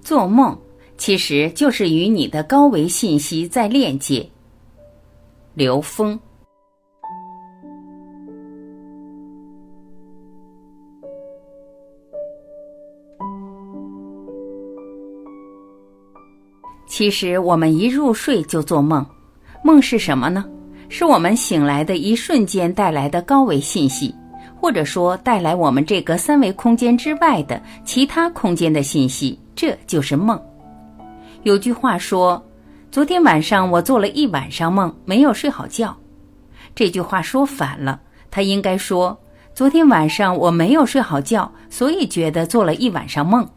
做梦其实就是与你的高维信息在链接。刘峰。其实我们一入睡就做梦，梦是什么呢？是我们醒来的一瞬间带来的高维信息，或者说带来我们这个三维空间之外的其他空间的信息，这就是梦。有句话说：“昨天晚上我做了一晚上梦，没有睡好觉。”这句话说反了，他应该说：“昨天晚上我没有睡好觉，所以觉得做了一晚上梦。”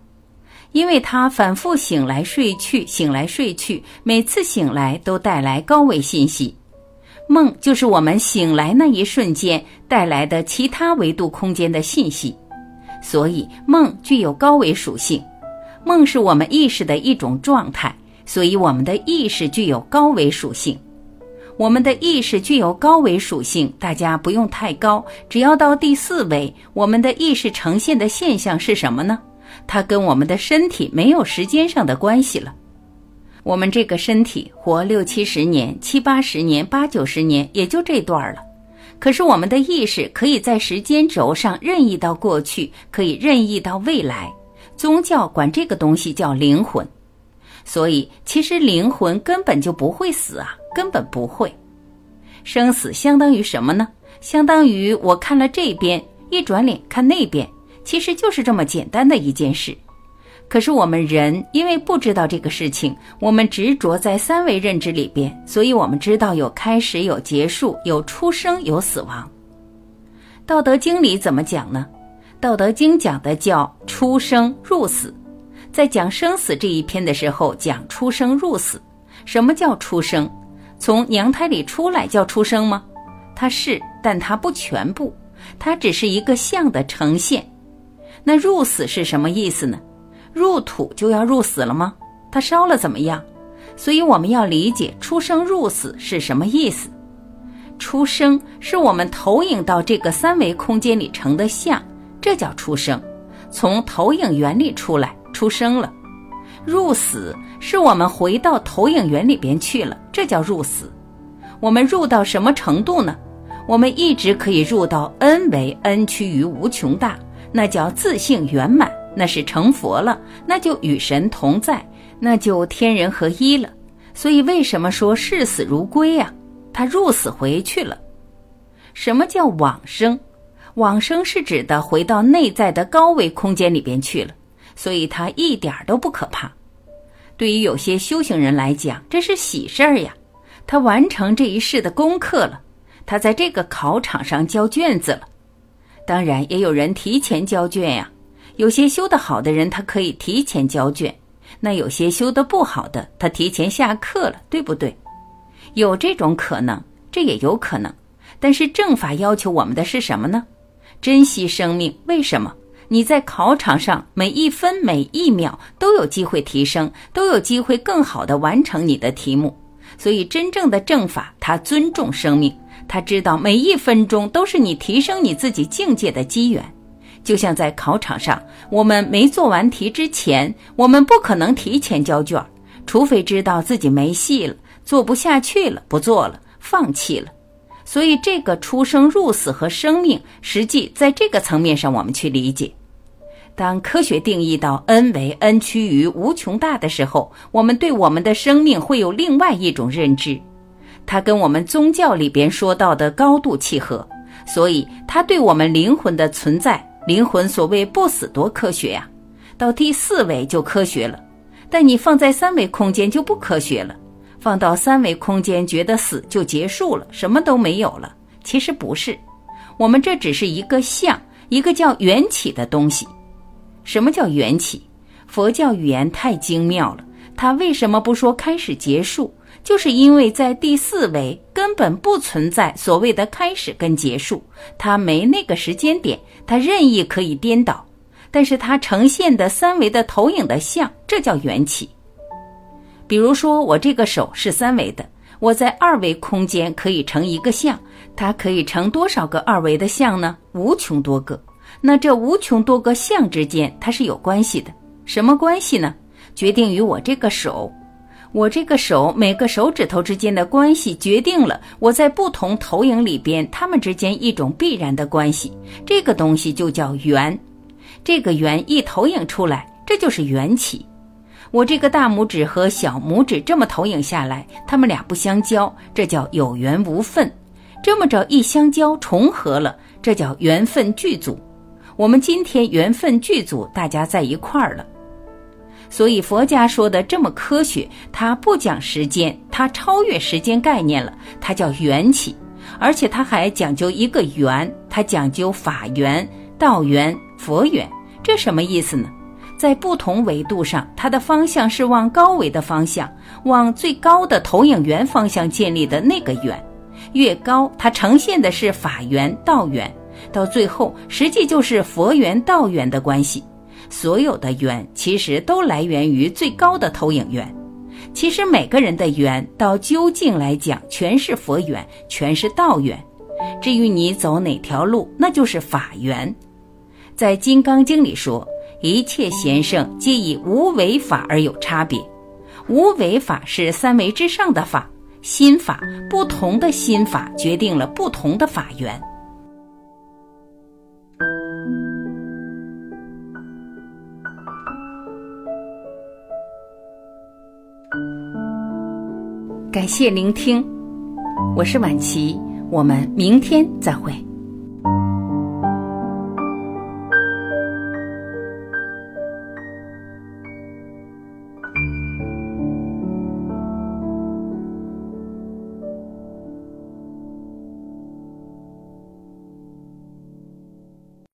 因为他反复醒来睡去，醒来睡去，每次醒来都带来高维信息。梦就是我们醒来那一瞬间带来的其他维度空间的信息，所以梦具有高维属性。梦是我们意识的一种状态，所以我们的意识具有高维属性。我们的意识具有高维属性，大家不用太高，只要到第四维，我们的意识呈现的现象是什么呢？它跟我们的身体没有时间上的关系了。我们这个身体活六七十年、七八十年、八九十年，也就这段了。可是我们的意识可以在时间轴上任意到过去，可以任意到未来。宗教管这个东西叫灵魂，所以其实灵魂根本就不会死啊，根本不会。生死相当于什么呢？相当于我看了这边，一转脸看那边。其实就是这么简单的一件事，可是我们人因为不知道这个事情，我们执着在三维认知里边，所以我们知道有开始、有结束、有出生、有死亡。道德经里怎么讲呢？道德经讲的叫出生入死，在讲生死这一篇的时候讲出生入死。什么叫出生？从娘胎里出来叫出生吗？它是，但它不全部，它只是一个相的呈现。那入死是什么意思呢？入土就要入死了吗？它烧了怎么样？所以我们要理解出生入死是什么意思。出生是我们投影到这个三维空间里成的像，这叫出生，从投影源里出来出生了。入死是我们回到投影源里边去了，这叫入死。我们入到什么程度呢？我们一直可以入到 n 为 n 趋于无穷大。那叫自性圆满，那是成佛了，那就与神同在，那就天人合一了。所以为什么说视死如归呀？他入死回去了。什么叫往生？往生是指的回到内在的高维空间里边去了，所以他一点都不可怕。对于有些修行人来讲，这是喜事儿呀，他完成这一世的功课了，他在这个考场上交卷子了。当然，也有人提前交卷呀。有些修得好的人，他可以提前交卷；那有些修得不好的，他提前下课了，对不对？有这种可能，这也有可能。但是正法要求我们的是什么呢？珍惜生命。为什么？你在考场上每一分每一秒都有机会提升，都有机会更好的完成你的题目。所以，真正的正法，它尊重生命。他知道每一分钟都是你提升你自己境界的机缘，就像在考场上，我们没做完题之前，我们不可能提前交卷，除非知道自己没戏了，做不下去了，不做了，放弃了。所以，这个出生入死和生命，实际在这个层面上，我们去理解。当科学定义到 n 为 n 趋于无穷大的时候，我们对我们的生命会有另外一种认知。它跟我们宗教里边说到的高度契合，所以它对我们灵魂的存在，灵魂所谓不死多科学呀，到第四维就科学了，但你放在三维空间就不科学了，放到三维空间觉得死就结束了，什么都没有了，其实不是，我们这只是一个相，一个叫缘起的东西。什么叫缘起？佛教语言太精妙了，它为什么不说开始结束？就是因为在第四维根本不存在所谓的开始跟结束，它没那个时间点，它任意可以颠倒，但是它呈现的三维的投影的像，这叫缘起。比如说我这个手是三维的，我在二维空间可以成一个像，它可以成多少个二维的像呢？无穷多个。那这无穷多个像之间，它是有关系的。什么关系呢？决定于我这个手。我这个手每个手指头之间的关系，决定了我在不同投影里边它们之间一种必然的关系。这个东西就叫缘。这个缘一投影出来，这就是缘起。我这个大拇指和小拇指这么投影下来，它们俩不相交，这叫有缘无分。这么着一相交重合了，这叫缘分具足。我们今天缘分具足，大家在一块儿了。所以佛家说的这么科学，它不讲时间，它超越时间概念了，它叫缘起，而且它还讲究一个缘，它讲究法缘、道缘、佛缘。这什么意思呢？在不同维度上，它的方向是往高维的方向，往最高的投影源方向建立的那个缘。越高，它呈现的是法缘、道缘，到最后实际就是佛缘、道缘的关系。所有的缘其实都来源于最高的投影源。其实每个人的缘，到究竟来讲，全是佛缘，全是道缘。至于你走哪条路，那就是法缘。在《金刚经》里说，一切贤圣皆以无为法而有差别。无为法是三维之上的法，心法不同的心法决定了不同的法缘。感谢聆听，我是晚琪，我们明天再会。